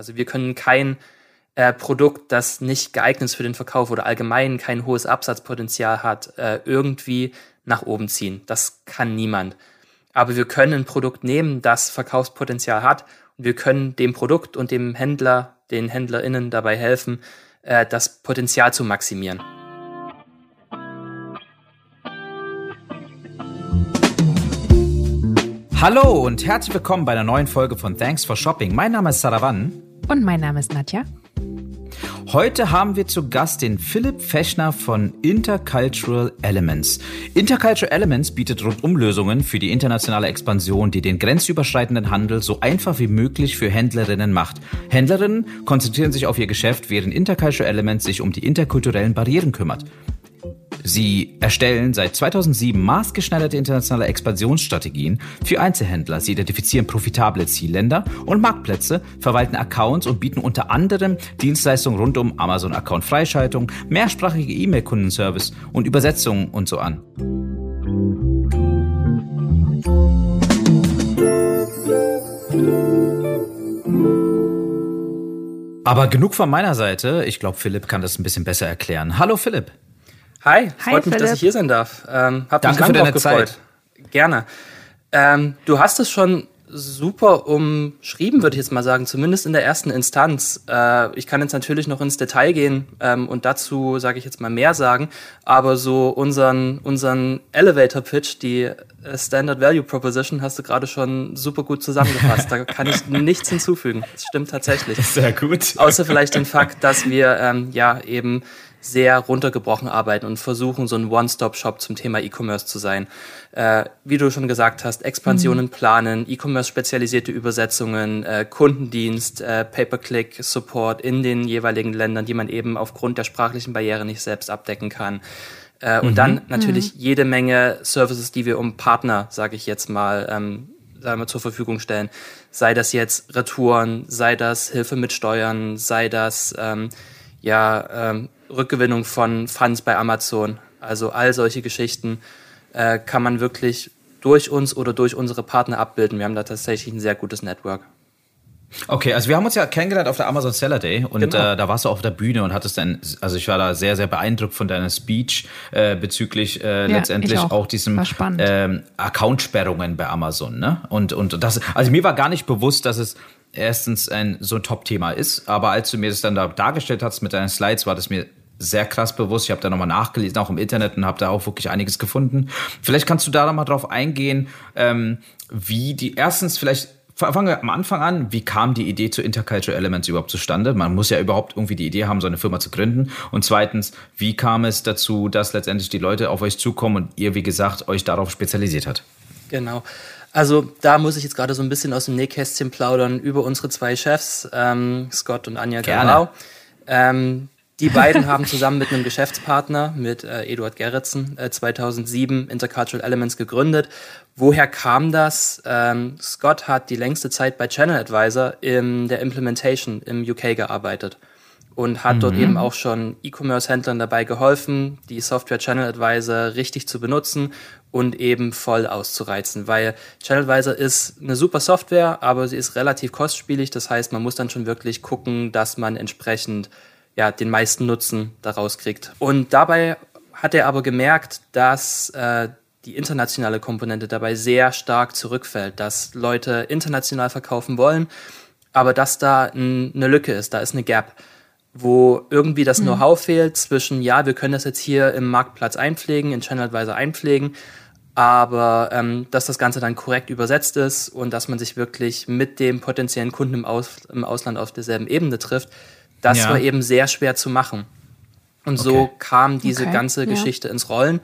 Also wir können kein äh, Produkt, das nicht geeignet ist für den Verkauf oder allgemein kein hohes Absatzpotenzial hat, äh, irgendwie nach oben ziehen. Das kann niemand. Aber wir können ein Produkt nehmen, das Verkaufspotenzial hat und wir können dem Produkt und dem Händler, den HändlerInnen dabei helfen, äh, das Potenzial zu maximieren. Hallo und herzlich willkommen bei einer neuen Folge von Thanks for Shopping. Mein Name ist Saravan. Und mein Name ist Nadja. Heute haben wir zu Gast den Philipp Fechner von Intercultural Elements. Intercultural Elements bietet Rundumlösungen für die internationale Expansion, die den grenzüberschreitenden Handel so einfach wie möglich für Händlerinnen macht. Händlerinnen konzentrieren sich auf ihr Geschäft, während Intercultural Elements sich um die interkulturellen Barrieren kümmert. Sie erstellen seit 2007 maßgeschneiderte internationale Expansionsstrategien für Einzelhändler. Sie identifizieren profitable Zielländer und Marktplätze, verwalten Accounts und bieten unter anderem Dienstleistungen rund um Amazon-Account-Freischaltung, mehrsprachige E-Mail-Kundenservice und Übersetzungen und so an. Aber genug von meiner Seite. Ich glaube, Philipp kann das ein bisschen besser erklären. Hallo Philipp. Hi, freut Hi, mich, Philipp. dass ich hier sein darf. Ähm, hab Danke mich für deine gefreut. Zeit. Gerne. Ähm, du hast es schon super umschrieben, würde ich jetzt mal sagen, zumindest in der ersten Instanz. Äh, ich kann jetzt natürlich noch ins Detail gehen ähm, und dazu sage ich jetzt mal mehr sagen, aber so unseren, unseren Elevator Pitch, die äh, Standard Value Proposition, hast du gerade schon super gut zusammengefasst. da kann ich nichts hinzufügen. Das stimmt tatsächlich. Sehr gut. Außer vielleicht den Fakt, dass wir ähm, ja eben sehr runtergebrochen arbeiten und versuchen, so ein One-Stop-Shop zum Thema E-Commerce zu sein. Äh, wie du schon gesagt hast, Expansionen mhm. planen, E-Commerce-spezialisierte Übersetzungen, äh, Kundendienst, äh, Pay-per-Click-Support in den jeweiligen Ländern, die man eben aufgrund der sprachlichen Barriere nicht selbst abdecken kann. Äh, mhm. Und dann natürlich mhm. jede Menge Services, die wir um Partner, sage ich jetzt mal, ähm, sagen wir, zur Verfügung stellen. Sei das jetzt Retouren, sei das Hilfe mit Steuern, sei das ähm, ja ähm, Rückgewinnung von Funds bei Amazon. Also all solche Geschichten äh, kann man wirklich durch uns oder durch unsere Partner abbilden. Wir haben da tatsächlich ein sehr gutes Network. Okay, also wir haben uns ja kennengelernt auf der Amazon Seller Day und genau. äh, da warst du auf der Bühne und hattest dann, also ich war da sehr, sehr beeindruckt von deiner Speech äh, bezüglich äh, ja, letztendlich auch. auch. diesem ähm, Accountsperrungen bei Amazon. Ne? Und, und das, also mir war gar nicht bewusst, dass es erstens ein so ein Top-Thema ist, aber als du mir das dann da dargestellt hast mit deinen Slides, war das mir sehr krass bewusst. Ich habe da nochmal nachgelesen, auch im Internet und habe da auch wirklich einiges gefunden. Vielleicht kannst du da nochmal drauf eingehen, ähm, wie die erstens vielleicht fangen wir am Anfang an. Wie kam die Idee zu Intercultural Elements überhaupt zustande? Man muss ja überhaupt irgendwie die Idee haben, so eine Firma zu gründen. Und zweitens, wie kam es dazu, dass letztendlich die Leute auf euch zukommen und ihr, wie gesagt, euch darauf spezialisiert hat? Genau. Also da muss ich jetzt gerade so ein bisschen aus dem Nähkästchen plaudern über unsere zwei Chefs, ähm, Scott und Anja Garau. Ähm, die beiden haben zusammen mit einem Geschäftspartner, mit äh, Eduard Gerritsen, äh, 2007 Intercultural Elements gegründet. Woher kam das? Ähm, Scott hat die längste Zeit bei Channel Advisor in der Implementation im UK gearbeitet und hat mhm. dort eben auch schon E-Commerce-Händlern dabei geholfen, die Software Channel Advisor richtig zu benutzen und eben voll auszureizen, weil Channel Advisor ist eine super Software, aber sie ist relativ kostspielig. Das heißt, man muss dann schon wirklich gucken, dass man entsprechend ja, den meisten Nutzen daraus kriegt. Und dabei hat er aber gemerkt, dass äh, die internationale Komponente dabei sehr stark zurückfällt, dass Leute international verkaufen wollen, aber dass da eine Lücke ist, da ist eine Gap, wo irgendwie das mhm. Know-how fehlt zwischen, ja, wir können das jetzt hier im Marktplatz einpflegen, in Channel-Advisor einpflegen, aber ähm, dass das Ganze dann korrekt übersetzt ist und dass man sich wirklich mit dem potenziellen Kunden im, Aus im Ausland auf derselben Ebene trifft, das ja. war eben sehr schwer zu machen. Und okay. so kam diese okay. ganze ja. Geschichte ins Rollen.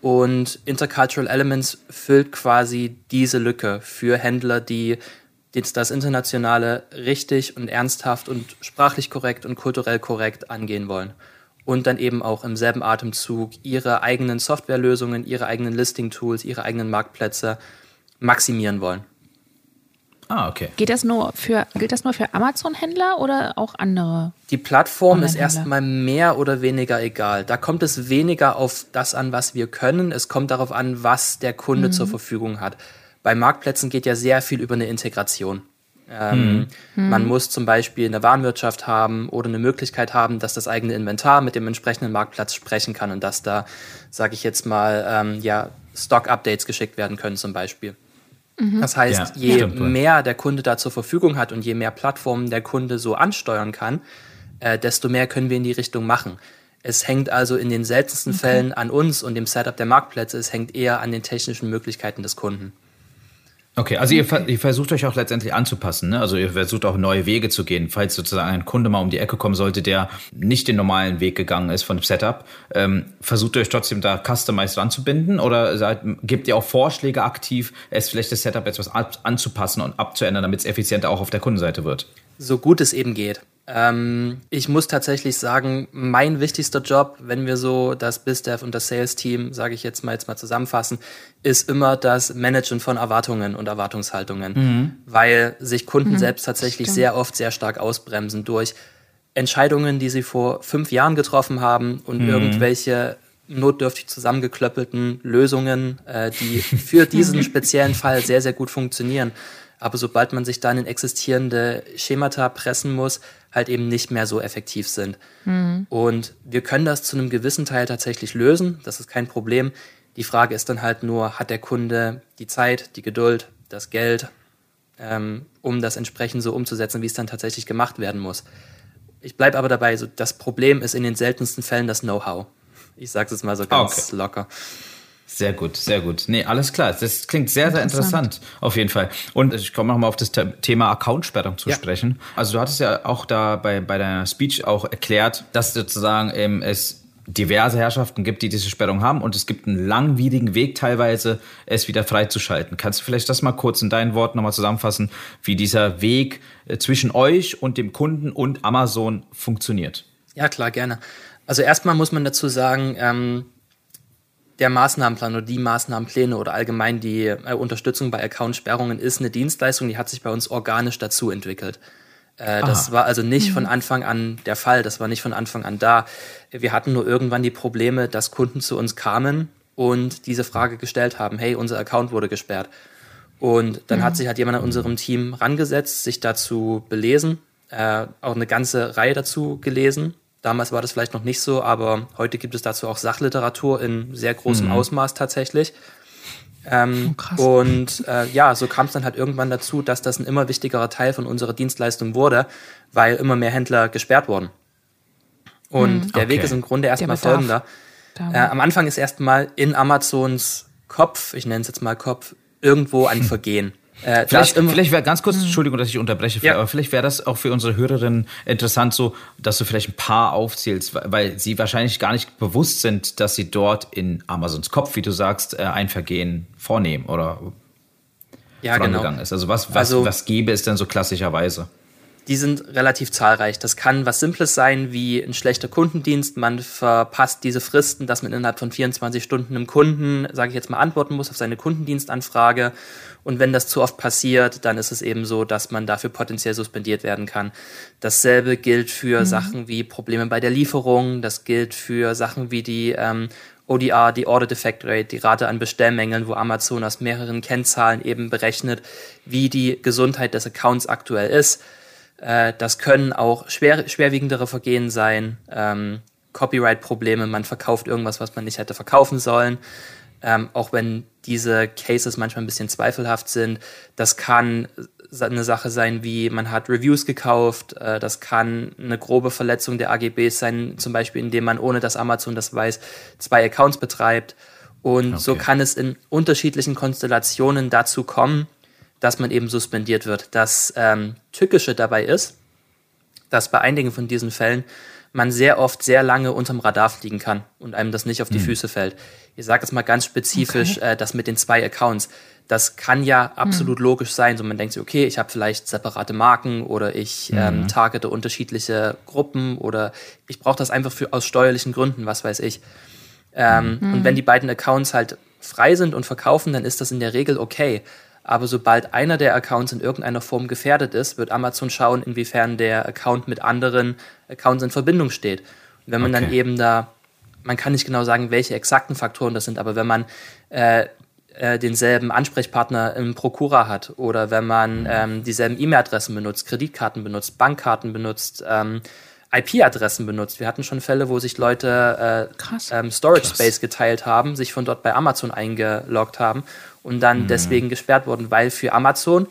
Und Intercultural Elements füllt quasi diese Lücke für Händler, die das Internationale richtig und ernsthaft und sprachlich korrekt und kulturell korrekt angehen wollen. Und dann eben auch im selben Atemzug ihre eigenen Softwarelösungen, ihre eigenen Listing-Tools, ihre eigenen Marktplätze maximieren wollen. Ah, okay. Geht das nur für, gilt das nur für Amazon-Händler oder auch andere? Die Plattform ist erstmal mehr oder weniger egal. Da kommt es weniger auf das an, was wir können. Es kommt darauf an, was der Kunde mhm. zur Verfügung hat. Bei Marktplätzen geht ja sehr viel über eine Integration. Ähm, mhm. Man muss zum Beispiel eine Warenwirtschaft haben oder eine Möglichkeit haben, dass das eigene Inventar mit dem entsprechenden Marktplatz sprechen kann und dass da, sage ich jetzt mal, ähm, ja, Stock-Updates geschickt werden können zum Beispiel. Mhm. Das heißt, ja, je stimmt, mehr der Kunde da zur Verfügung hat und je mehr Plattformen der Kunde so ansteuern kann, äh, desto mehr können wir in die Richtung machen. Es hängt also in den seltensten okay. Fällen an uns und dem Setup der Marktplätze, es hängt eher an den technischen Möglichkeiten des Kunden. Okay, also ihr, ihr, versucht euch auch letztendlich anzupassen, ne? Also ihr versucht auch neue Wege zu gehen, falls sozusagen ein Kunde mal um die Ecke kommen sollte, der nicht den normalen Weg gegangen ist von dem Setup. Ähm, versucht ihr euch trotzdem da customized ranzubinden oder seid, gebt ihr auch Vorschläge aktiv, es vielleicht das Setup etwas anzupassen und abzuändern, damit es effizienter auch auf der Kundenseite wird? So gut es eben geht. Ähm, ich muss tatsächlich sagen, mein wichtigster Job, wenn wir so das BizDev und das Sales-Team, sage ich jetzt mal jetzt mal zusammenfassen, ist immer das Managen von Erwartungen und Erwartungshaltungen, mhm. weil sich Kunden mhm, selbst tatsächlich stimmt. sehr oft sehr stark ausbremsen durch Entscheidungen, die sie vor fünf Jahren getroffen haben und mhm. irgendwelche notdürftig zusammengeklöppelten Lösungen, äh, die für diesen speziellen Fall sehr, sehr gut funktionieren aber sobald man sich dann in existierende Schemata pressen muss, halt eben nicht mehr so effektiv sind. Mhm. Und wir können das zu einem gewissen Teil tatsächlich lösen, das ist kein Problem. Die Frage ist dann halt nur, hat der Kunde die Zeit, die Geduld, das Geld, ähm, um das entsprechend so umzusetzen, wie es dann tatsächlich gemacht werden muss. Ich bleibe aber dabei, so, das Problem ist in den seltensten Fällen das Know-how. Ich sage es mal so ganz okay. locker. Sehr gut, sehr gut. Nee, alles klar. Das klingt sehr, sehr interessant, auf jeden Fall. Und ich komme nochmal auf das Thema Accountsperrung zu ja. sprechen. Also du hattest ja auch da bei, bei deiner Speech auch erklärt, dass sozusagen ähm, es diverse Herrschaften gibt, die diese Sperrung haben und es gibt einen langwierigen Weg teilweise, es wieder freizuschalten. Kannst du vielleicht das mal kurz in deinen Worten nochmal zusammenfassen, wie dieser Weg äh, zwischen euch und dem Kunden und Amazon funktioniert? Ja, klar, gerne. Also erstmal muss man dazu sagen, ähm, der Maßnahmenplan oder die Maßnahmenpläne oder allgemein die äh, Unterstützung bei Accountsperrungen ist eine Dienstleistung, die hat sich bei uns organisch dazu entwickelt. Äh, das war also nicht von mhm. Anfang an der Fall, das war nicht von Anfang an da. Wir hatten nur irgendwann die Probleme, dass Kunden zu uns kamen und diese Frage gestellt haben, hey, unser Account wurde gesperrt. Und dann mhm. hat sich halt jemand an unserem Team rangesetzt, sich dazu belesen, äh, auch eine ganze Reihe dazu gelesen Damals war das vielleicht noch nicht so, aber heute gibt es dazu auch Sachliteratur in sehr großem mhm. Ausmaß tatsächlich. Ähm, oh, und äh, ja, so kam es dann halt irgendwann dazu, dass das ein immer wichtigerer Teil von unserer Dienstleistung wurde, weil immer mehr Händler gesperrt wurden. Und mhm. der okay. Weg ist im Grunde erstmal folgender. Äh, am Anfang ist erstmal in Amazons Kopf, ich nenne es jetzt mal Kopf, irgendwo ein Vergehen. Äh, vielleicht vielleicht wäre ganz kurz, hm. Entschuldigung, dass ich unterbreche, ja. aber vielleicht wäre das auch für unsere Hörerinnen interessant, so, dass du vielleicht ein paar aufzählst, weil sie wahrscheinlich gar nicht bewusst sind, dass sie dort in Amazons Kopf, wie du sagst, äh, ein Vergehen vornehmen oder ja, vorangegangen genau. ist. Also was, was, also, was gäbe es denn so klassischerweise? Die sind relativ zahlreich. Das kann was Simples sein wie ein schlechter Kundendienst. Man verpasst diese Fristen, dass man innerhalb von 24 Stunden einem Kunden, sage ich jetzt mal, antworten muss auf seine Kundendienstanfrage. Und wenn das zu oft passiert, dann ist es eben so, dass man dafür potenziell suspendiert werden kann. Dasselbe gilt für mhm. Sachen wie Probleme bei der Lieferung. Das gilt für Sachen wie die ähm, ODR, die Order Defect Rate, die Rate an Bestellmängeln, wo Amazon aus mehreren Kennzahlen eben berechnet, wie die Gesundheit des Accounts aktuell ist. Äh, das können auch schwer, schwerwiegendere Vergehen sein, ähm, Copyright-Probleme, man verkauft irgendwas, was man nicht hätte verkaufen sollen. Ähm, auch wenn diese Cases manchmal ein bisschen zweifelhaft sind. Das kann eine Sache sein, wie man hat Reviews gekauft. Äh, das kann eine grobe Verletzung der AGBs sein, zum Beispiel indem man, ohne dass Amazon das weiß, zwei Accounts betreibt. Und okay. so kann es in unterschiedlichen Konstellationen dazu kommen, dass man eben suspendiert wird. Das ähm, Tückische dabei ist, dass bei einigen von diesen Fällen man sehr oft sehr lange unterm Radar fliegen kann und einem das nicht auf die mhm. Füße fällt. Ich sage jetzt mal ganz spezifisch, okay. äh, das mit den zwei Accounts. Das kann ja absolut mhm. logisch sein. So man denkt sich, okay, ich habe vielleicht separate Marken oder ich mhm. ähm, targete unterschiedliche Gruppen oder ich brauche das einfach für, aus steuerlichen Gründen, was weiß ich. Ähm, mhm. Und wenn die beiden Accounts halt frei sind und verkaufen, dann ist das in der Regel okay. Aber sobald einer der Accounts in irgendeiner Form gefährdet ist, wird Amazon schauen, inwiefern der Account mit anderen Accounts in Verbindung steht. Und wenn man okay. dann eben da, man kann nicht genau sagen, welche exakten Faktoren das sind, aber wenn man äh, äh, denselben Ansprechpartner im Prokura hat oder wenn man ähm, dieselben E-Mail-Adressen benutzt, Kreditkarten benutzt, Bankkarten benutzt, ähm, IP-Adressen benutzt. Wir hatten schon Fälle, wo sich Leute äh, ähm, Storage Krass. Space geteilt haben, sich von dort bei Amazon eingeloggt haben und dann mhm. deswegen gesperrt wurden, weil für Amazon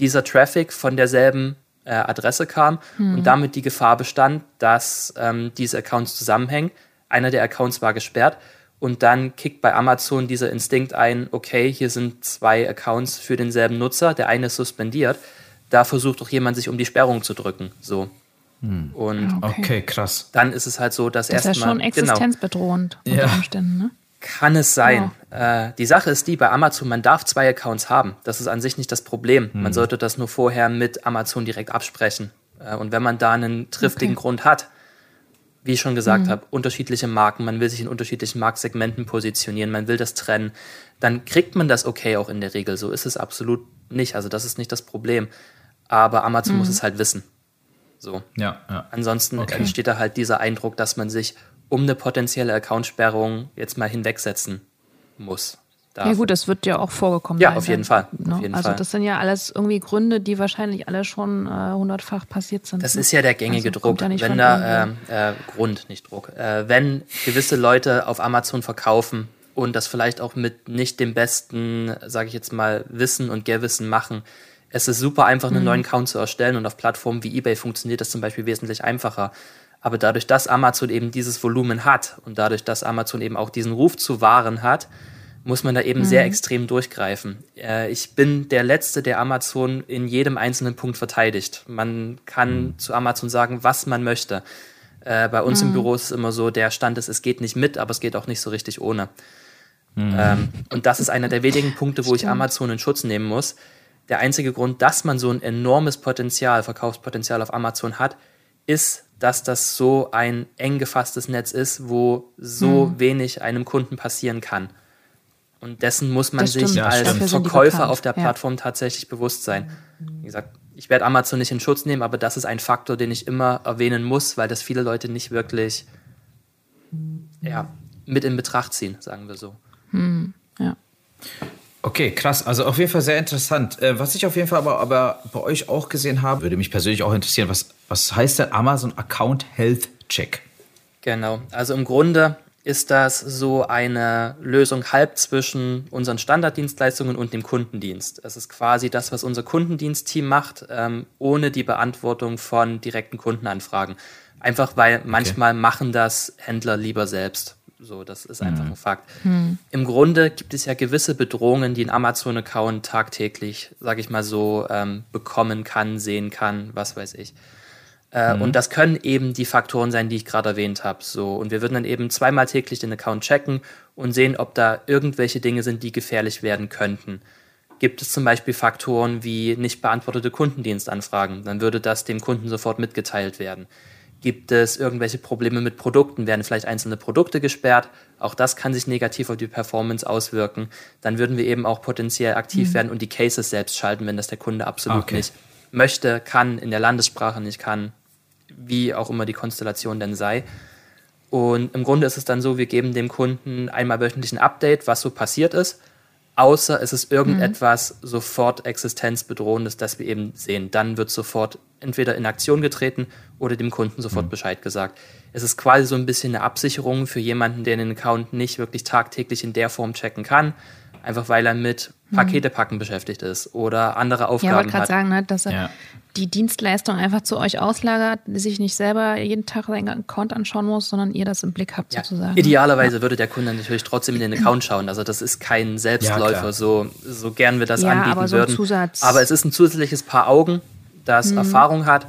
dieser Traffic von derselben äh, Adresse kam mhm. und damit die Gefahr bestand, dass ähm, diese Accounts zusammenhängen. Einer der Accounts war gesperrt und dann kickt bei Amazon dieser Instinkt ein, okay, hier sind zwei Accounts für denselben Nutzer, der eine ist suspendiert. Da versucht doch jemand, sich um die Sperrung zu drücken. So. Hm. Und okay. okay. krass. Dann ist es halt so, dass erstmal. Das ist ja schon genau. existenzbedrohend genau, unter Umständen, ne? Kann es sein. Ja. Äh, die Sache ist die, bei Amazon, man darf zwei Accounts haben. Das ist an sich nicht das Problem. Hm. Man sollte das nur vorher mit Amazon direkt absprechen. Äh, und wenn man da einen triftigen okay. Grund hat, wie ich schon gesagt mhm. habe, unterschiedliche Marken, man will sich in unterschiedlichen Marktsegmenten positionieren, man will das trennen, dann kriegt man das okay auch in der Regel. So ist es absolut nicht. Also das ist nicht das Problem. Aber Amazon mhm. muss es halt wissen. So. Ja, ja. Ansonsten okay. entsteht da halt dieser Eindruck, dass man sich um eine potenzielle Accountsperrung jetzt mal hinwegsetzen muss. Darf. Ja gut, das wird ja auch vorgekommen. Ja, auf jeden Fall. Ne? Auf jeden also Fall. das sind ja alles irgendwie Gründe, die wahrscheinlich alle schon äh, hundertfach passiert sind. Das ne? ist ja der gängige also, Druck. Wenn da äh, äh, Grund, nicht Druck. Äh, wenn gewisse Leute auf Amazon verkaufen und das vielleicht auch mit nicht dem besten, sage ich jetzt mal, Wissen und Gewissen machen, es ist super einfach, einen mhm. neuen Account zu erstellen und auf Plattformen wie eBay funktioniert das zum Beispiel wesentlich einfacher. Aber dadurch, dass Amazon eben dieses Volumen hat und dadurch, dass Amazon eben auch diesen Ruf zu wahren hat, muss man da eben mhm. sehr extrem durchgreifen. Äh, ich bin der Letzte, der Amazon in jedem einzelnen Punkt verteidigt. Man kann mhm. zu Amazon sagen, was man möchte. Äh, bei uns mhm. im Büro ist es immer so, der Stand ist, es geht nicht mit, aber es geht auch nicht so richtig ohne. Mhm. Ähm, und das ist einer der wenigen Punkte, wo ich Amazon in Schutz nehmen muss. Der einzige Grund, dass man so ein enormes Potenzial, Verkaufspotenzial auf Amazon hat, ist, dass das so ein eng gefasstes Netz ist, wo so mhm. wenig einem Kunden passieren kann. Und dessen muss man sich ja, als stimmt. Verkäufer auf der Plattform ja. tatsächlich bewusst sein. Wie gesagt, ich werde Amazon nicht in Schutz nehmen, aber das ist ein Faktor, den ich immer erwähnen muss, weil das viele Leute nicht wirklich ja, mit in Betracht ziehen, sagen wir so. Hm, ja. Okay, krass. Also auf jeden Fall sehr interessant. Äh, was ich auf jeden Fall aber, aber bei euch auch gesehen habe, würde mich persönlich auch interessieren, was, was heißt denn Amazon Account Health Check? Genau. Also im Grunde ist das so eine Lösung halb zwischen unseren Standarddienstleistungen und dem Kundendienst. Es ist quasi das, was unser Kundendienstteam macht, ähm, ohne die Beantwortung von direkten Kundenanfragen. Einfach weil okay. manchmal machen das Händler lieber selbst. So, das ist einfach mhm. ein Fakt. Mhm. Im Grunde gibt es ja gewisse Bedrohungen, die ein Amazon-Account tagtäglich, sage ich mal so, ähm, bekommen kann, sehen kann, was weiß ich. Äh, mhm. Und das können eben die Faktoren sein, die ich gerade erwähnt habe. So, und wir würden dann eben zweimal täglich den Account checken und sehen, ob da irgendwelche Dinge sind, die gefährlich werden könnten. Gibt es zum Beispiel Faktoren wie nicht beantwortete Kundendienstanfragen, dann würde das dem Kunden sofort mitgeteilt werden. Gibt es irgendwelche Probleme mit Produkten? Werden vielleicht einzelne Produkte gesperrt? Auch das kann sich negativ auf die Performance auswirken. Dann würden wir eben auch potenziell aktiv mhm. werden und die Cases selbst schalten, wenn das der Kunde absolut okay. nicht möchte, kann, in der Landessprache nicht kann, wie auch immer die Konstellation denn sei. Und im Grunde ist es dann so, wir geben dem Kunden einmal wöchentlich ein Update, was so passiert ist, außer es ist irgendetwas mhm. sofort existenzbedrohendes, das wir eben sehen. Dann wird sofort entweder in Aktion getreten oder dem Kunden sofort mhm. Bescheid gesagt. Es ist quasi so ein bisschen eine Absicherung für jemanden, der den Account nicht wirklich tagtäglich in der Form checken kann, einfach weil er mit hm. Pakete packen beschäftigt ist oder andere Aufgaben ja, hat. Ja, wollte gerade sagen, ne, dass er ja. die Dienstleistung einfach zu euch auslagert, sich nicht selber jeden Tag seinen Account anschauen muss, sondern ihr das im Blick habt ja. sozusagen. Idealerweise ja. würde der Kunde natürlich trotzdem in den Account schauen. Also das ist kein Selbstläufer, so, so gern wir das anbieten aber so würden. Zusatz aber es ist ein zusätzliches Paar Augen, das hm. Erfahrung hat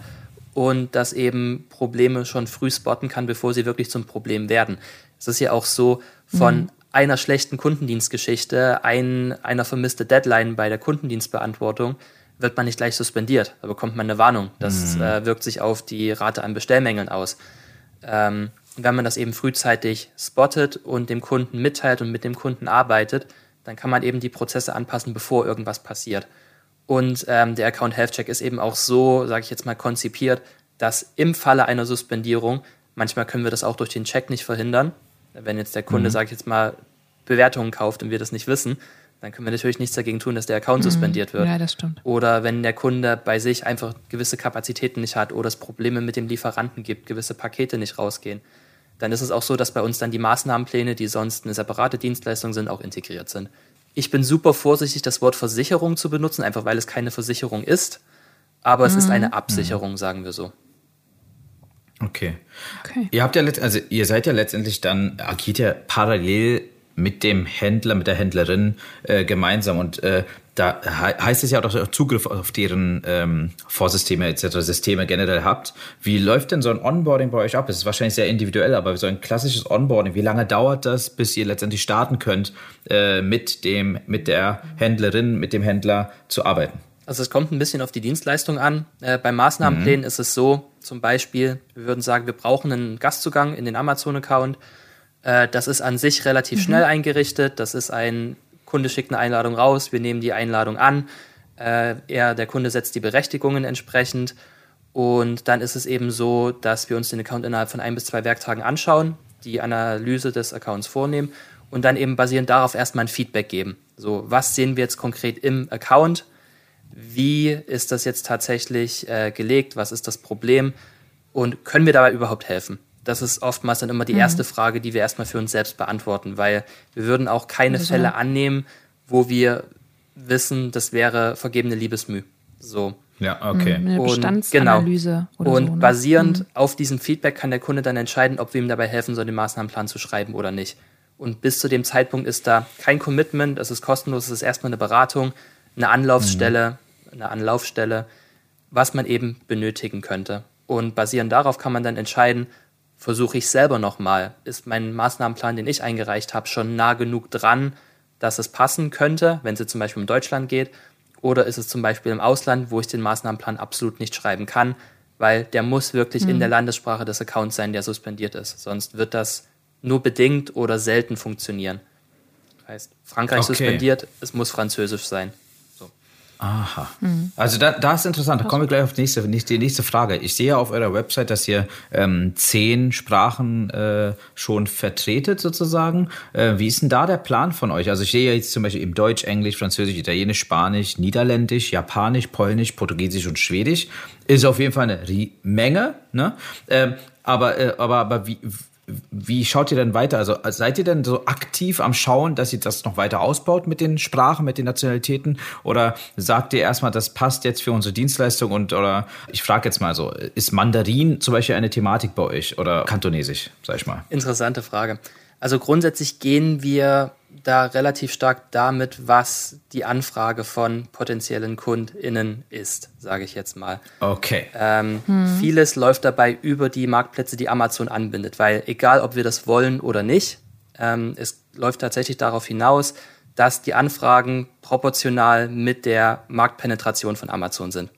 und das eben Probleme schon früh spotten kann, bevor sie wirklich zum Problem werden. Es ist ja auch so, von hm einer schlechten Kundendienstgeschichte, ein, einer vermisste Deadline bei der Kundendienstbeantwortung, wird man nicht gleich suspendiert. Da bekommt man eine Warnung. Das mhm. äh, wirkt sich auf die Rate an Bestellmängeln aus. Ähm, wenn man das eben frühzeitig spottet und dem Kunden mitteilt und mit dem Kunden arbeitet, dann kann man eben die Prozesse anpassen, bevor irgendwas passiert. Und ähm, der Account Health Check ist eben auch so, sage ich jetzt mal, konzipiert, dass im Falle einer Suspendierung, manchmal können wir das auch durch den Check nicht verhindern, wenn jetzt der Kunde, mhm. sage ich jetzt mal, Bewertungen kauft und wir das nicht wissen, dann können wir natürlich nichts dagegen tun, dass der Account mhm. suspendiert wird. Ja, das stimmt. Oder wenn der Kunde bei sich einfach gewisse Kapazitäten nicht hat oder es Probleme mit dem Lieferanten gibt, gewisse Pakete nicht rausgehen, dann ist es auch so, dass bei uns dann die Maßnahmenpläne, die sonst eine separate Dienstleistung sind, auch integriert sind. Ich bin super vorsichtig, das Wort Versicherung zu benutzen, einfach weil es keine Versicherung ist. Aber mhm. es ist eine mhm. Absicherung, mhm. sagen wir so. Okay. okay. Ihr habt ja also ihr seid ja letztendlich dann agiert ja parallel mit dem Händler, mit der Händlerin äh, gemeinsam. Und äh, da heißt es ja auch, dass ihr Zugriff auf deren ähm, Vorsysteme etc., Systeme generell habt. Wie läuft denn so ein Onboarding bei euch ab? Es ist wahrscheinlich sehr individuell, aber so ein klassisches Onboarding, wie lange dauert das, bis ihr letztendlich starten könnt, äh, mit, dem, mit der Händlerin, mit dem Händler zu arbeiten? Also es kommt ein bisschen auf die Dienstleistung an. Äh, beim Maßnahmenplan mhm. ist es so, zum Beispiel, wir würden sagen, wir brauchen einen Gastzugang in den Amazon-Account äh, das ist an sich relativ mhm. schnell eingerichtet. Das ist ein Kunde schickt eine Einladung raus, wir nehmen die Einladung an. Äh, er, der Kunde setzt die Berechtigungen entsprechend. Und dann ist es eben so, dass wir uns den Account innerhalb von ein bis zwei Werktagen anschauen, die Analyse des Accounts vornehmen und dann eben basierend darauf erstmal ein Feedback geben. So, was sehen wir jetzt konkret im Account? Wie ist das jetzt tatsächlich äh, gelegt? Was ist das Problem? Und können wir dabei überhaupt helfen? das ist oftmals dann immer die mhm. erste Frage, die wir erstmal für uns selbst beantworten, weil wir würden auch keine also. Fälle annehmen, wo wir wissen, das wäre vergebene Liebesmüh. So. Ja, okay. Mhm, eine Bestandsanalyse und, genau. und so, ne? basierend mhm. auf diesem Feedback kann der Kunde dann entscheiden, ob wir ihm dabei helfen sollen, den Maßnahmenplan zu schreiben oder nicht. Und bis zu dem Zeitpunkt ist da kein Commitment, es ist kostenlos, es ist erstmal eine Beratung, eine Anlaufstelle, mhm. eine Anlaufstelle, was man eben benötigen könnte. Und basierend darauf kann man dann entscheiden, versuche ich selber nochmal. Ist mein Maßnahmenplan, den ich eingereicht habe, schon nah genug dran, dass es passen könnte, wenn es zum Beispiel um Deutschland geht? Oder ist es zum Beispiel im Ausland, wo ich den Maßnahmenplan absolut nicht schreiben kann, weil der muss wirklich mhm. in der Landessprache des Accounts sein, der suspendiert ist. Sonst wird das nur bedingt oder selten funktionieren. Heißt, Frankreich okay. suspendiert, es muss Französisch sein. Aha. Mhm. Also da, da ist interessant. Da kommen wir gleich auf die nächste, die nächste Frage. Ich sehe auf eurer Website, dass ihr ähm, zehn Sprachen äh, schon vertretet sozusagen. Äh, wie ist denn da der Plan von euch? Also ich sehe jetzt zum Beispiel eben Deutsch, Englisch, Französisch, Italienisch, Spanisch, Niederländisch, Japanisch, Polnisch, Portugiesisch und Schwedisch. Ist auf jeden Fall eine Menge. Ne? Ähm, aber, äh, aber, aber wie, wie schaut ihr denn weiter? Also seid ihr denn so aktiv am Schauen, dass ihr das noch weiter ausbaut mit den Sprachen, mit den Nationalitäten? Oder sagt ihr erstmal, das passt jetzt für unsere Dienstleistung und oder ich frage jetzt mal so, ist Mandarin zum Beispiel eine Thematik bei euch oder Kantonesisch, sag ich mal? Interessante Frage. Also grundsätzlich gehen wir da relativ stark damit, was die Anfrage von potenziellen KundInnen ist, sage ich jetzt mal. Okay. Ähm, hm. Vieles läuft dabei über die Marktplätze, die Amazon anbindet, weil egal, ob wir das wollen oder nicht, ähm, es läuft tatsächlich darauf hinaus, dass die Anfragen proportional mit der Marktpenetration von Amazon sind.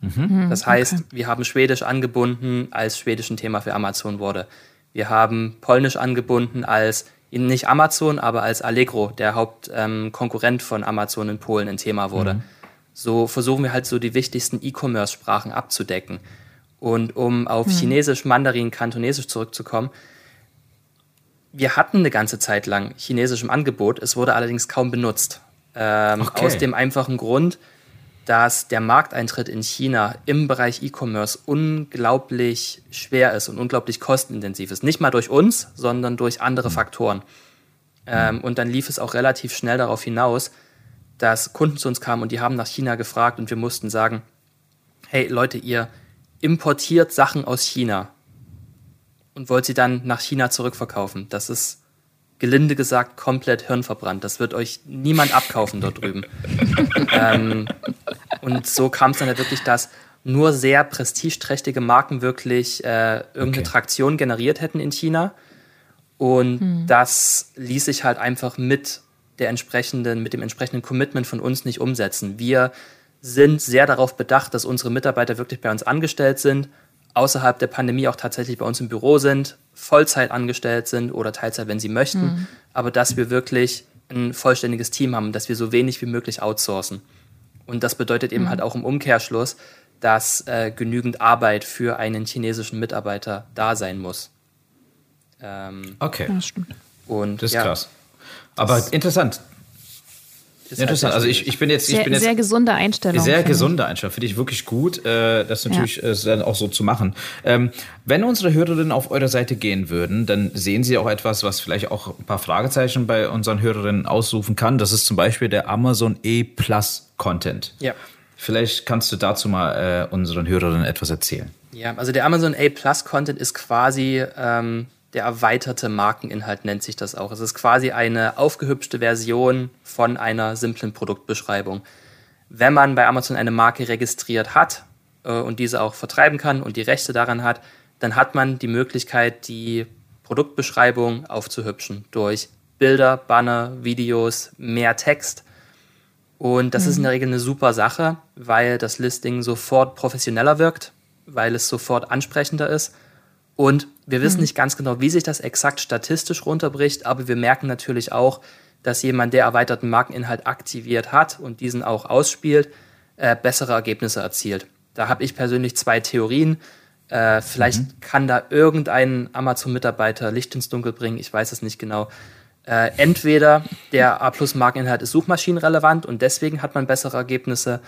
Mhm. Hm, das heißt, okay. wir haben Schwedisch angebunden, als Schwedisch ein Thema für Amazon wurde. Wir haben Polnisch angebunden als nicht Amazon, aber als Allegro, der Hauptkonkurrent ähm, von Amazon in Polen, ein Thema wurde. Mhm. So versuchen wir halt so die wichtigsten E-Commerce-Sprachen abzudecken. Und um auf mhm. Chinesisch, Mandarin, Kantonesisch zurückzukommen, wir hatten eine ganze Zeit lang Chinesisch im Angebot, es wurde allerdings kaum benutzt. Ähm, okay. Aus dem einfachen Grund, dass der Markteintritt in China im Bereich E-Commerce unglaublich schwer ist und unglaublich kostenintensiv ist. Nicht mal durch uns, sondern durch andere mhm. Faktoren. Ähm, und dann lief es auch relativ schnell darauf hinaus, dass Kunden zu uns kamen und die haben nach China gefragt und wir mussten sagen, hey Leute, ihr importiert Sachen aus China und wollt sie dann nach China zurückverkaufen. Das ist gelinde gesagt komplett hirnverbrannt. Das wird euch niemand abkaufen dort drüben. ähm, und so kam es dann halt wirklich, dass nur sehr prestigeträchtige Marken wirklich äh, irgendeine okay. Traktion generiert hätten in China. Und hm. das ließ sich halt einfach mit der entsprechenden, mit dem entsprechenden Commitment von uns nicht umsetzen. Wir sind sehr darauf bedacht, dass unsere Mitarbeiter wirklich bei uns angestellt sind, außerhalb der Pandemie auch tatsächlich bei uns im Büro sind, Vollzeit angestellt sind oder Teilzeit, wenn sie möchten, hm. aber dass wir wirklich ein vollständiges Team haben, dass wir so wenig wie möglich outsourcen. Und das bedeutet eben mhm. halt auch im Umkehrschluss, dass äh, genügend Arbeit für einen chinesischen Mitarbeiter da sein muss. Ähm, okay. Ja, das stimmt. Und, das ist ja, krass. Aber interessant. Ist Interessant. Also ich, ich bin jetzt, sehr, ich bin jetzt sehr gesunde Einstellung. Sehr gesunde Einstellung. Finde ich wirklich gut, äh, das natürlich ja. äh, dann auch so zu machen. Ähm, wenn unsere Hörerinnen auf eure Seite gehen würden, dann sehen sie auch etwas, was vielleicht auch ein paar Fragezeichen bei unseren Hörerinnen ausrufen kann. Das ist zum Beispiel der Amazon E Plus Content. Ja. Vielleicht kannst du dazu mal äh, unseren Hörerinnen etwas erzählen. Ja, also der Amazon A Plus Content ist quasi ähm, der erweiterte Markeninhalt, nennt sich das auch. Es ist quasi eine aufgehübschte Version von einer simplen Produktbeschreibung. Wenn man bei Amazon eine Marke registriert hat äh, und diese auch vertreiben kann und die Rechte daran hat, dann hat man die Möglichkeit, die Produktbeschreibung aufzuhübschen durch Bilder, Banner, Videos, mehr Text. Und das mhm. ist in der Regel eine super Sache, weil das Listing sofort professioneller wirkt weil es sofort ansprechender ist. Und wir wissen mhm. nicht ganz genau, wie sich das exakt statistisch runterbricht, aber wir merken natürlich auch, dass jemand, der erweiterten Markeninhalt aktiviert hat und diesen auch ausspielt, äh, bessere Ergebnisse erzielt. Da habe ich persönlich zwei Theorien. Äh, vielleicht mhm. kann da irgendein Amazon-Mitarbeiter Licht ins Dunkel bringen, ich weiß es nicht genau. Äh, entweder der A-Plus-Markeninhalt ist suchmaschinenrelevant und deswegen hat man bessere Ergebnisse,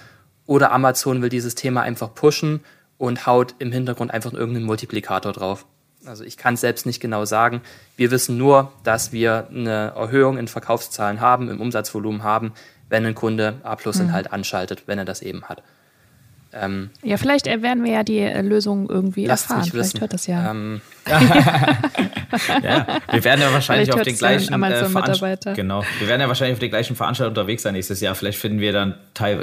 oder Amazon will dieses Thema einfach pushen und haut im Hintergrund einfach irgendeinen Multiplikator drauf. Also ich kann es selbst nicht genau sagen. Wir wissen nur, dass wir eine Erhöhung in Verkaufszahlen haben, im Umsatzvolumen haben, wenn ein Kunde A-Plus-Inhalt mhm. anschaltet, wenn er das eben hat. Ähm, ja, vielleicht werden wir ja die äh, Lösung irgendwie erfahren. Vielleicht hört das ja. Ähm. ja, wir werden ja wahrscheinlich auf den gleichen äh, genau. Wir werden ja wahrscheinlich auf den gleichen Veranstaltungen unterwegs sein nächstes Jahr. Vielleicht finden wir dann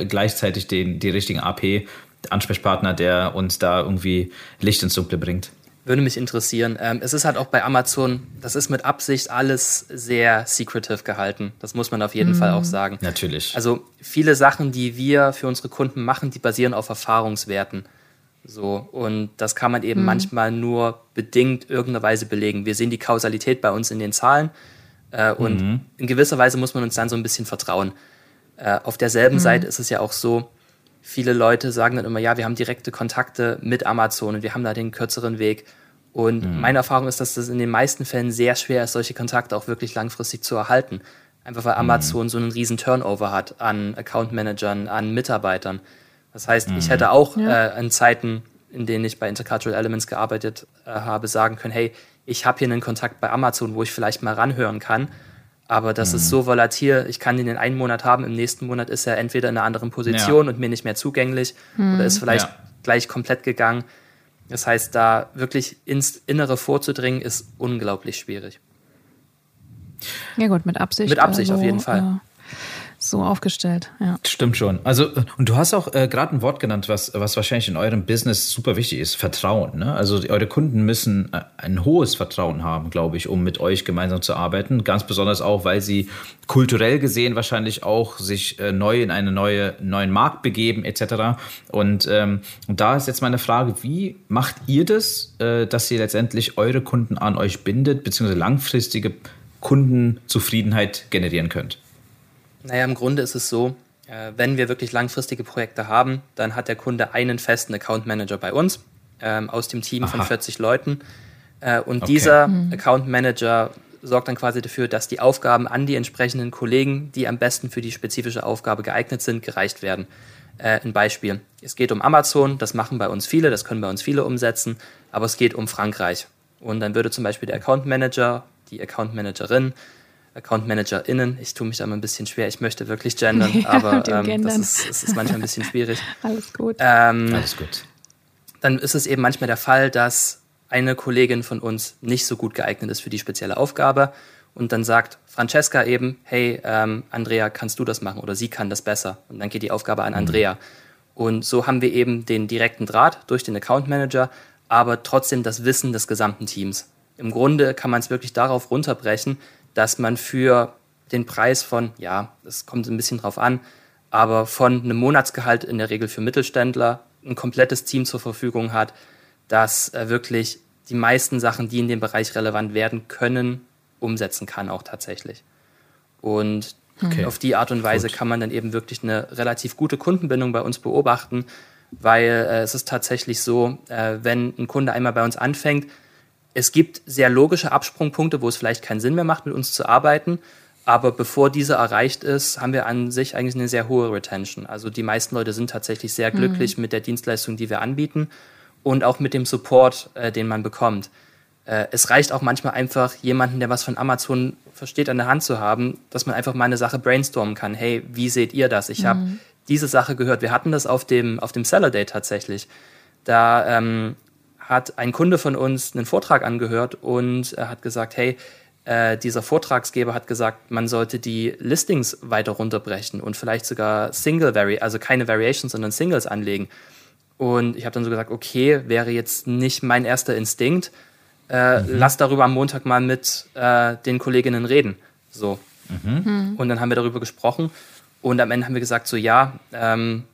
gleichzeitig den, die richtigen AP Ansprechpartner, der uns da irgendwie Licht ins Dunkle bringt. Würde mich interessieren. Ähm, es ist halt auch bei Amazon, das ist mit Absicht alles sehr secretive gehalten. Das muss man auf jeden mhm. Fall auch sagen. Natürlich. Also viele Sachen, die wir für unsere Kunden machen, die basieren auf Erfahrungswerten. So, und das kann man eben mhm. manchmal nur bedingt irgendeiner Weise belegen. Wir sehen die Kausalität bei uns in den Zahlen äh, und mhm. in gewisser Weise muss man uns dann so ein bisschen vertrauen. Äh, auf derselben mhm. Seite ist es ja auch so, viele Leute sagen dann immer, ja, wir haben direkte Kontakte mit Amazon und wir haben da den kürzeren Weg. Und mhm. meine Erfahrung ist, dass das in den meisten Fällen sehr schwer ist, solche Kontakte auch wirklich langfristig zu erhalten. Einfach weil mhm. Amazon mhm. so einen riesen Turnover hat an Account Managern, an Mitarbeitern. Das heißt, mhm. ich hätte auch ja. äh, in Zeiten, in denen ich bei Intercultural Elements gearbeitet äh, habe, sagen können, hey, ich habe hier einen Kontakt bei Amazon, wo ich vielleicht mal ranhören kann. Aber das mhm. ist so volatil. Ich kann den in einem Monat haben, im nächsten Monat ist er entweder in einer anderen Position ja. und mir nicht mehr zugänglich mhm. oder ist vielleicht ja. gleich komplett gegangen. Das heißt, da wirklich ins Innere vorzudringen, ist unglaublich schwierig. Ja gut, mit Absicht. Mit Absicht also, auf jeden Fall. Äh, so aufgestellt. Ja. Stimmt schon. Also, und du hast auch äh, gerade ein Wort genannt, was, was wahrscheinlich in eurem Business super wichtig ist: Vertrauen. Ne? Also, eure Kunden müssen äh, ein hohes Vertrauen haben, glaube ich, um mit euch gemeinsam zu arbeiten. Ganz besonders auch, weil sie kulturell gesehen wahrscheinlich auch sich äh, neu in einen neue, neuen Markt begeben, etc. Und, ähm, und da ist jetzt meine Frage: Wie macht ihr das, äh, dass ihr letztendlich eure Kunden an euch bindet, beziehungsweise langfristige Kundenzufriedenheit generieren könnt? Naja, im Grunde ist es so, äh, wenn wir wirklich langfristige Projekte haben, dann hat der Kunde einen festen Account Manager bei uns ähm, aus dem Team Aha. von 40 Leuten. Äh, und okay. dieser mhm. Account Manager sorgt dann quasi dafür, dass die Aufgaben an die entsprechenden Kollegen, die am besten für die spezifische Aufgabe geeignet sind, gereicht werden. Äh, ein Beispiel. Es geht um Amazon, das machen bei uns viele, das können bei uns viele umsetzen, aber es geht um Frankreich. Und dann würde zum Beispiel der Account Manager, die Account Managerin Account ManagerInnen. Ich tue mich da immer ein bisschen schwer. Ich möchte wirklich gendern, ja, aber ähm, das, ist, das, ist, manchmal ein bisschen schwierig. Alles gut. Ähm, Alles gut. Dann ist es eben manchmal der Fall, dass eine Kollegin von uns nicht so gut geeignet ist für die spezielle Aufgabe und dann sagt Francesca eben, hey, ähm, Andrea, kannst du das machen oder sie kann das besser und dann geht die Aufgabe an mhm. Andrea. Mhm. Und so haben wir eben den direkten Draht durch den Account Manager, aber trotzdem das Wissen des gesamten Teams. Im Grunde kann man es wirklich darauf runterbrechen, dass man für den Preis von, ja, es kommt ein bisschen drauf an, aber von einem Monatsgehalt in der Regel für Mittelständler ein komplettes Team zur Verfügung hat, das äh, wirklich die meisten Sachen, die in dem Bereich relevant werden können, umsetzen kann auch tatsächlich. Und okay. auf die Art und Weise Gut. kann man dann eben wirklich eine relativ gute Kundenbindung bei uns beobachten, weil äh, es ist tatsächlich so, äh, wenn ein Kunde einmal bei uns anfängt, es gibt sehr logische Absprungpunkte, wo es vielleicht keinen Sinn mehr macht, mit uns zu arbeiten. Aber bevor diese erreicht ist, haben wir an sich eigentlich eine sehr hohe Retention. Also die meisten Leute sind tatsächlich sehr glücklich mhm. mit der Dienstleistung, die wir anbieten und auch mit dem Support, äh, den man bekommt. Äh, es reicht auch manchmal einfach, jemanden, der was von Amazon versteht, an der Hand zu haben, dass man einfach mal eine Sache brainstormen kann. Hey, wie seht ihr das? Ich mhm. habe diese Sache gehört. Wir hatten das auf dem, auf dem Seller Day tatsächlich. Da ähm, hat ein Kunde von uns einen Vortrag angehört und er hat gesagt, hey, äh, dieser Vortragsgeber hat gesagt, man sollte die Listings weiter runterbrechen und vielleicht sogar Single Vari, also keine Variations, sondern Singles anlegen. Und ich habe dann so gesagt, okay, wäre jetzt nicht mein erster Instinkt. Äh, mhm. Lass darüber am Montag mal mit äh, den Kolleginnen reden. So. Mhm. Und dann haben wir darüber gesprochen. Und am Ende haben wir gesagt, so ja, ähm,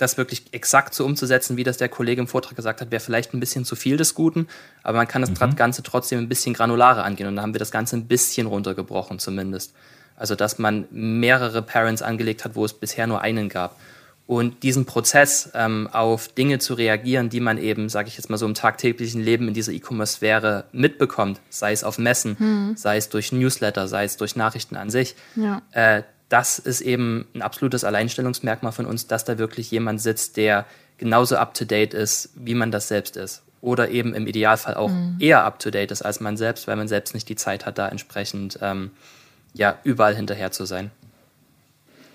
das wirklich exakt so umzusetzen, wie das der Kollege im Vortrag gesagt hat, wäre vielleicht ein bisschen zu viel des Guten, aber man kann das mhm. Ganze trotzdem ein bisschen granularer angehen und da haben wir das Ganze ein bisschen runtergebrochen zumindest. Also dass man mehrere Parents angelegt hat, wo es bisher nur einen gab. Und diesen Prozess ähm, auf Dinge zu reagieren, die man eben, sage ich jetzt mal so im tagtäglichen Leben in dieser E-Commerce-Sphäre mitbekommt, sei es auf Messen, mhm. sei es durch Newsletter, sei es durch Nachrichten an sich, ja. äh, das ist eben ein absolutes Alleinstellungsmerkmal von uns, dass da wirklich jemand sitzt, der genauso up-to-date ist, wie man das selbst ist. Oder eben im Idealfall auch mhm. eher up-to-date ist als man selbst, weil man selbst nicht die Zeit hat, da entsprechend ähm, ja, überall hinterher zu sein.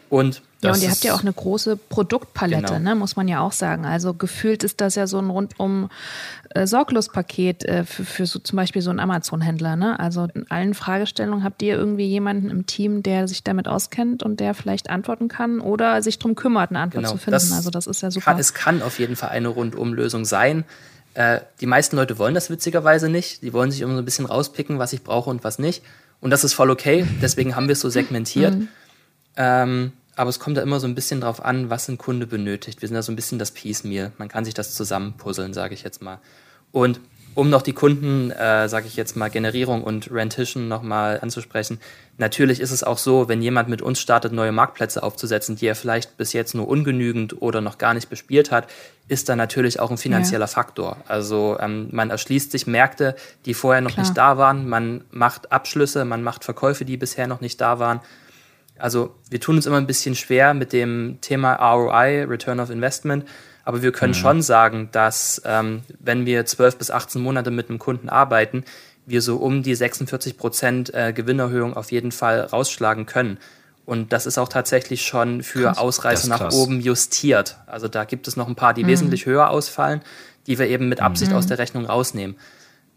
Und ja, und ihr habt ja auch eine große Produktpalette, genau. ne, muss man ja auch sagen. Also gefühlt ist das ja so ein rundum äh, Sorglospaket äh, für, für so, zum Beispiel so einen Amazon-Händler. Ne? Also in allen Fragestellungen habt ihr irgendwie jemanden im Team, der sich damit auskennt und der vielleicht antworten kann oder sich darum kümmert, eine Antwort genau. zu finden. Das also das ist ja super. Kann, es kann auf jeden Fall eine Rundumlösung sein. Äh, die meisten Leute wollen das witzigerweise nicht. Die wollen sich immer so ein bisschen rauspicken, was ich brauche und was nicht. Und das ist voll okay. Deswegen haben wir es so segmentiert. Ähm, aber es kommt da immer so ein bisschen drauf an, was ein Kunde benötigt. Wir sind da so ein bisschen das Piecemeal. Man kann sich das zusammenpuzzeln, sage ich jetzt mal. Und um noch die Kunden, äh, sage ich jetzt mal, Generierung und Rentition nochmal anzusprechen, natürlich ist es auch so, wenn jemand mit uns startet, neue Marktplätze aufzusetzen, die er vielleicht bis jetzt nur ungenügend oder noch gar nicht bespielt hat, ist da natürlich auch ein finanzieller ja. Faktor. Also ähm, man erschließt sich Märkte, die vorher noch Klar. nicht da waren, man macht Abschlüsse, man macht Verkäufe, die bisher noch nicht da waren also wir tun uns immer ein bisschen schwer mit dem Thema ROI, Return of Investment, aber wir können mhm. schon sagen, dass ähm, wenn wir 12 bis 18 Monate mit einem Kunden arbeiten, wir so um die 46 Prozent äh, Gewinnerhöhung auf jeden Fall rausschlagen können. Und das ist auch tatsächlich schon für krass. Ausreißer nach oben justiert. Also da gibt es noch ein paar, die mhm. wesentlich höher ausfallen, die wir eben mit Absicht mhm. aus der Rechnung rausnehmen.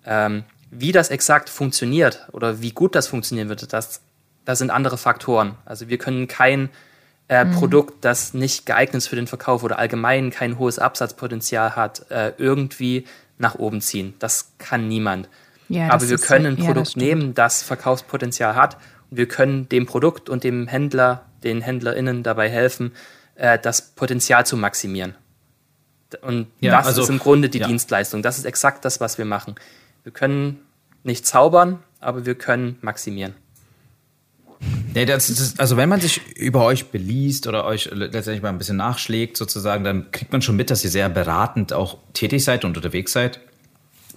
Ähm, wie das exakt funktioniert oder wie gut das funktionieren wird, das da sind andere Faktoren. Also wir können kein äh, mhm. Produkt, das nicht geeignet ist für den Verkauf oder allgemein kein hohes Absatzpotenzial hat, äh, irgendwie nach oben ziehen. Das kann niemand. Ja, Aber wir können ein Produkt ja, nehmen, das Verkaufspotenzial hat und wir können dem Produkt und dem Händler, den HändlerInnen dabei helfen, äh, das Potenzial zu maximieren. Und ja, das also, ist im Grunde die Dienstleistung. Das ist exakt das, was wir machen. Wir können nicht zaubern, aber wir können maximieren. Nee, das ist, also wenn man sich über euch beliest oder euch letztendlich mal ein bisschen nachschlägt sozusagen, dann kriegt man schon mit, dass ihr sehr beratend auch tätig seid und unterwegs seid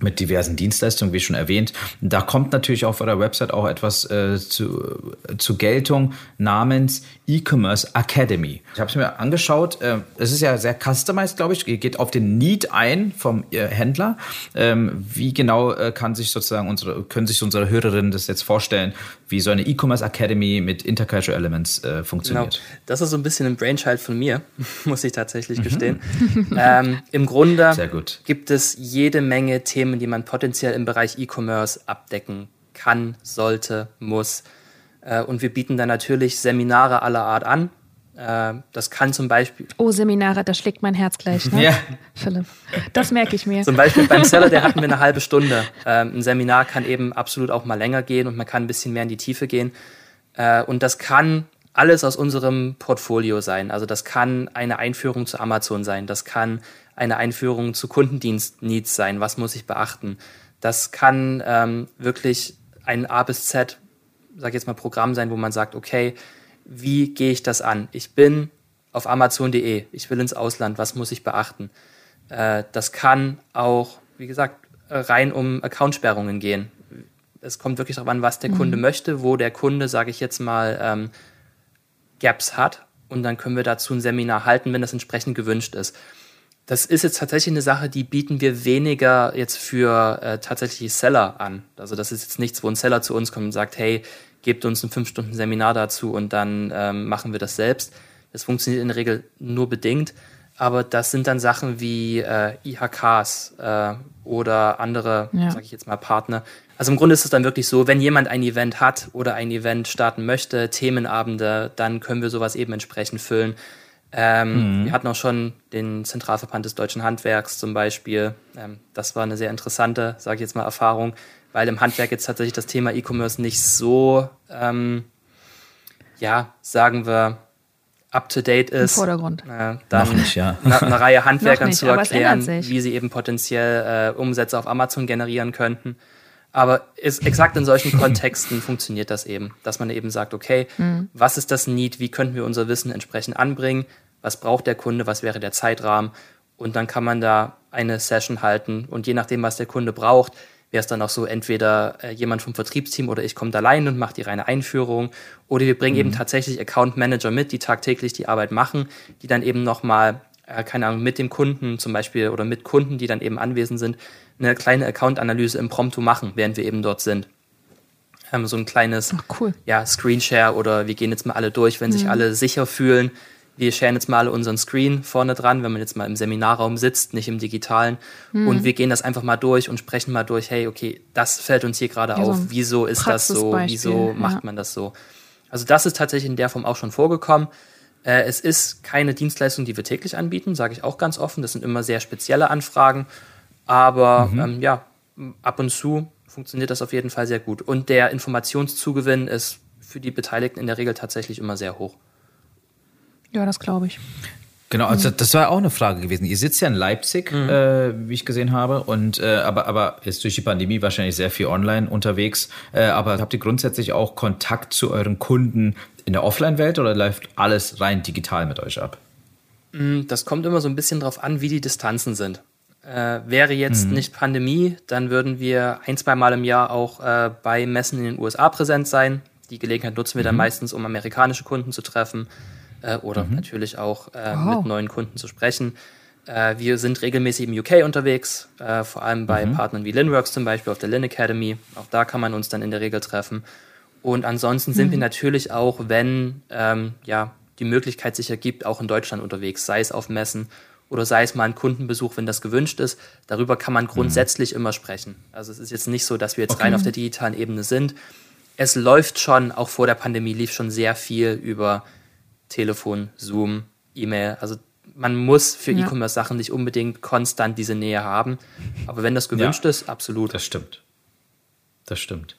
mit diversen Dienstleistungen, wie schon erwähnt. Da kommt natürlich auf eurer Website auch etwas äh, zu, zu Geltung namens E-Commerce Academy. Ich habe es mir angeschaut. Äh, es ist ja sehr customized, glaube ich. Geht auf den Need ein vom äh, Händler. Ähm, wie genau äh, kann sich sozusagen unsere, können sich unsere Hörerinnen das jetzt vorstellen, wie so eine E-Commerce Academy mit Intercultural Elements äh, funktioniert? Genau. Das ist so ein bisschen ein Brainchild von mir, muss ich tatsächlich mhm. gestehen. ähm, Im Grunde gibt es jede Menge Themen, die man potenziell im Bereich E-Commerce abdecken kann, sollte, muss. Äh, und wir bieten da natürlich Seminare aller Art an. Äh, das kann zum Beispiel. Oh, Seminare, da schlägt mein Herz gleich, ne? Ja. Philipp. Das merke ich mir. Zum Beispiel beim Seller, der hatten wir eine halbe Stunde. Ähm, ein Seminar kann eben absolut auch mal länger gehen und man kann ein bisschen mehr in die Tiefe gehen. Äh, und das kann alles aus unserem Portfolio sein. Also das kann eine Einführung zu Amazon sein, das kann eine Einführung zu Kundendienst-Needs sein, was muss ich beachten. Das kann ähm, wirklich ein A bis Z sage ich jetzt mal, Programm sein, wo man sagt, okay, wie gehe ich das an? Ich bin auf Amazon.de, ich will ins Ausland, was muss ich beachten? Äh, das kann auch, wie gesagt, rein um Accountsperrungen gehen. es kommt wirklich darauf an, was der mhm. Kunde möchte, wo der Kunde, sage ich jetzt mal, ähm, Gaps hat. Und dann können wir dazu ein Seminar halten, wenn das entsprechend gewünscht ist. Das ist jetzt tatsächlich eine Sache, die bieten wir weniger jetzt für äh, tatsächlich Seller an. Also das ist jetzt nichts, wo ein Seller zu uns kommt und sagt, hey, gebt uns ein fünf Stunden Seminar dazu und dann ähm, machen wir das selbst. Das funktioniert in der Regel nur bedingt, aber das sind dann Sachen wie äh, IHKs äh, oder andere, ja. sage ich jetzt mal, Partner. Also im Grunde ist es dann wirklich so, wenn jemand ein Event hat oder ein Event starten möchte, Themenabende, dann können wir sowas eben entsprechend füllen. Ähm, mhm. Wir hatten auch schon den Zentralverband des deutschen Handwerks zum Beispiel. Ähm, das war eine sehr interessante, sage ich jetzt mal, Erfahrung, weil im Handwerk jetzt tatsächlich das Thema E-Commerce nicht so, ähm, ja, sagen wir, up to date ist. Im Vordergrund. Äh, dann nicht, ja. eine, eine, Reihe Handwerkern nicht, zu erklären, wie sie eben potenziell äh, Umsätze auf Amazon generieren könnten. Aber ist, exakt in solchen Kontexten funktioniert das eben, dass man eben sagt, okay, mhm. was ist das Need, wie könnten wir unser Wissen entsprechend anbringen, was braucht der Kunde, was wäre der Zeitrahmen und dann kann man da eine Session halten und je nachdem, was der Kunde braucht, wäre es dann auch so, entweder äh, jemand vom Vertriebsteam oder ich komme allein und mache die reine Einführung. Oder wir bringen mhm. eben tatsächlich Account Manager mit, die tagtäglich die Arbeit machen, die dann eben nochmal, äh, keine Ahnung, mit dem Kunden zum Beispiel oder mit Kunden, die dann eben anwesend sind, eine kleine Account-Analyse im Prompto machen, während wir eben dort sind. Ähm, so ein kleines cool. ja, Screenshare oder wir gehen jetzt mal alle durch, wenn mhm. sich alle sicher fühlen, wir scheren jetzt mal unseren Screen vorne dran, wenn man jetzt mal im Seminarraum sitzt, nicht im digitalen. Mhm. Und wir gehen das einfach mal durch und sprechen mal durch, hey, okay, das fällt uns hier gerade ja, auf. So Wieso ist das so? Wieso ja. macht man das so? Also das ist tatsächlich in der Form auch schon vorgekommen. Äh, es ist keine Dienstleistung, die wir täglich anbieten, sage ich auch ganz offen. Das sind immer sehr spezielle Anfragen. Aber mhm. ähm, ja, ab und zu funktioniert das auf jeden Fall sehr gut. Und der Informationszugewinn ist für die Beteiligten in der Regel tatsächlich immer sehr hoch. Ja, das glaube ich. Genau, also mhm. das war auch eine Frage gewesen. Ihr sitzt ja in Leipzig, mhm. äh, wie ich gesehen habe, und äh, aber aber ist durch die Pandemie wahrscheinlich sehr viel online unterwegs. Äh, aber habt ihr grundsätzlich auch Kontakt zu euren Kunden in der Offline-Welt oder läuft alles rein digital mit euch ab? Mm, das kommt immer so ein bisschen drauf an, wie die Distanzen sind. Äh, wäre jetzt mhm. nicht Pandemie, dann würden wir ein, zwei Mal im Jahr auch äh, bei Messen in den USA präsent sein. Die Gelegenheit nutzen wir mhm. dann meistens, um amerikanische Kunden zu treffen äh, oder mhm. natürlich auch äh, wow. mit neuen Kunden zu sprechen. Äh, wir sind regelmäßig im UK unterwegs, äh, vor allem bei mhm. Partnern wie Linworks zum Beispiel auf der Lin Academy. Auch da kann man uns dann in der Regel treffen. Und ansonsten sind wir mhm. natürlich auch, wenn ähm, ja, die Möglichkeit sich ergibt, auch in Deutschland unterwegs, sei es auf Messen oder sei es mal ein Kundenbesuch, wenn das gewünscht ist. Darüber kann man mhm. grundsätzlich immer sprechen. Also es ist jetzt nicht so, dass wir jetzt okay. rein auf der digitalen Ebene sind. Es läuft schon, auch vor der Pandemie lief schon sehr viel über Telefon, Zoom, E-Mail. Also man muss für ja. E-Commerce-Sachen nicht unbedingt konstant diese Nähe haben. Aber wenn das gewünscht ja, ist, absolut. Das stimmt. Das stimmt.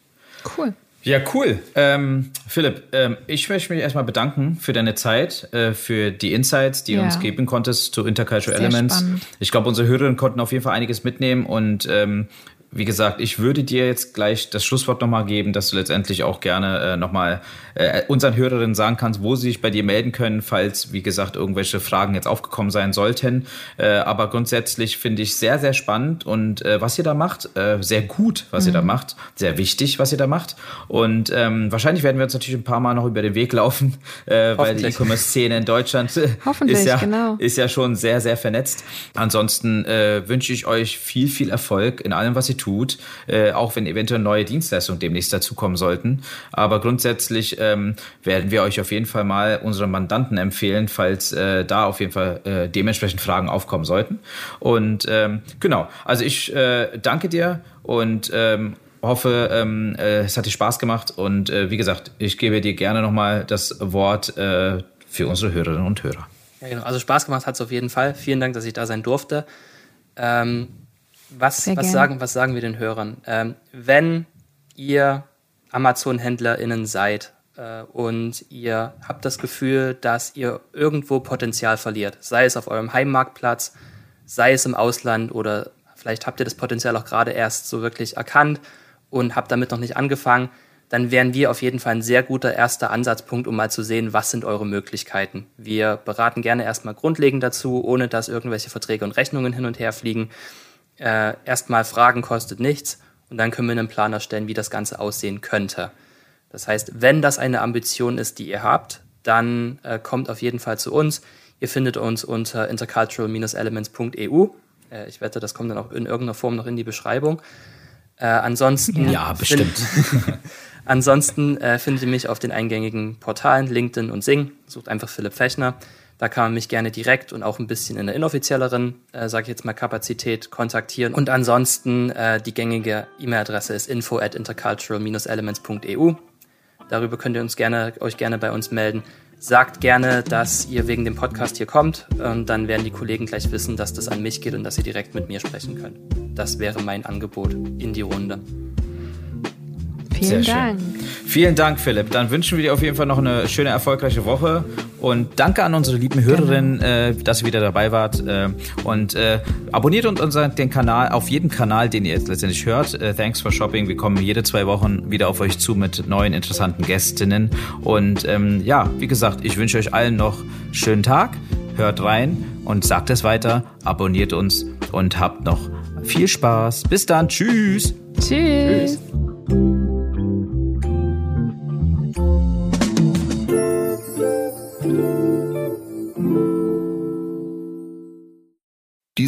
Cool. Ja, cool. Ähm, Philipp, ähm, ich möchte mich erstmal bedanken für deine Zeit, äh, für die Insights, die ja. du uns geben konntest zu Intercultural Sehr Elements. Spannend. Ich glaube, unsere Hörerinnen konnten auf jeden Fall einiges mitnehmen und ähm, wie gesagt, ich würde dir jetzt gleich das Schlusswort nochmal geben, dass du letztendlich auch gerne äh, nochmal äh, unseren Hörerinnen sagen kannst, wo sie sich bei dir melden können, falls, wie gesagt, irgendwelche Fragen jetzt aufgekommen sein sollten. Äh, aber grundsätzlich finde ich sehr, sehr spannend und äh, was ihr da macht, äh, sehr gut, was mhm. ihr da mhm. macht, sehr wichtig, was ihr da macht. Und ähm, wahrscheinlich werden wir uns natürlich ein paar Mal noch über den Weg laufen, äh, weil die E-Commerce-Szene in Deutschland ist, ja, genau. ist ja schon sehr, sehr vernetzt. Ansonsten äh, wünsche ich euch viel, viel Erfolg in allem, was ihr tut, äh, auch wenn eventuell neue Dienstleistungen demnächst dazukommen sollten. Aber grundsätzlich ähm, werden wir euch auf jeden Fall mal unsere Mandanten empfehlen, falls äh, da auf jeden Fall äh, dementsprechend Fragen aufkommen sollten. Und ähm, genau, also ich äh, danke dir und ähm, hoffe, ähm, äh, es hat dir Spaß gemacht. Und äh, wie gesagt, ich gebe dir gerne nochmal das Wort äh, für unsere Hörerinnen und Hörer. Ja, genau. Also Spaß gemacht hat es auf jeden Fall. Vielen Dank, dass ich da sein durfte. Ähm, was, was, sagen, was sagen wir den Hörern? Ähm, wenn ihr Amazon-HändlerInnen seid äh, und ihr habt das Gefühl, dass ihr irgendwo Potenzial verliert, sei es auf eurem Heimmarktplatz, sei es im Ausland oder vielleicht habt ihr das Potenzial auch gerade erst so wirklich erkannt und habt damit noch nicht angefangen, dann wären wir auf jeden Fall ein sehr guter erster Ansatzpunkt, um mal zu sehen, was sind eure Möglichkeiten. Wir beraten gerne erstmal grundlegend dazu, ohne dass irgendwelche Verträge und Rechnungen hin und her fliegen. Äh, erstmal fragen kostet nichts und dann können wir einen Plan erstellen, wie das Ganze aussehen könnte. Das heißt, wenn das eine Ambition ist, die ihr habt, dann äh, kommt auf jeden Fall zu uns. Ihr findet uns unter intercultural-elements.eu. Äh, ich wette, das kommt dann auch in irgendeiner Form noch in die Beschreibung. Äh, ansonsten. Ja, bestimmt. ansonsten äh, findet ihr mich auf den eingängigen Portalen LinkedIn und Sing. Sucht einfach Philipp Fechner. Da kann man mich gerne direkt und auch ein bisschen in der inoffizielleren, äh, sage ich jetzt mal, Kapazität kontaktieren. Und ansonsten äh, die gängige E-Mail-Adresse ist info at intercultural-elements.eu. Darüber könnt ihr uns gerne, euch gerne bei uns melden. Sagt gerne, dass ihr wegen dem Podcast hier kommt und dann werden die Kollegen gleich wissen, dass das an mich geht und dass sie direkt mit mir sprechen können. Das wäre mein Angebot in die Runde. Vielen Sehr Dank. Schön. Vielen Dank, Philipp. Dann wünschen wir dir auf jeden Fall noch eine schöne, erfolgreiche Woche. Und danke an unsere lieben Hörerinnen, äh, dass ihr wieder dabei wart. Äh, und äh, abonniert uns unseren, den Kanal auf jedem Kanal, den ihr jetzt letztendlich hört. Äh, thanks for Shopping. Wir kommen jede zwei Wochen wieder auf euch zu mit neuen, interessanten Gästinnen. Und ähm, ja, wie gesagt, ich wünsche euch allen noch einen schönen Tag. Hört rein und sagt es weiter. Abonniert uns und habt noch viel Spaß. Bis dann. Tschüss. Tschüss. Tschüss.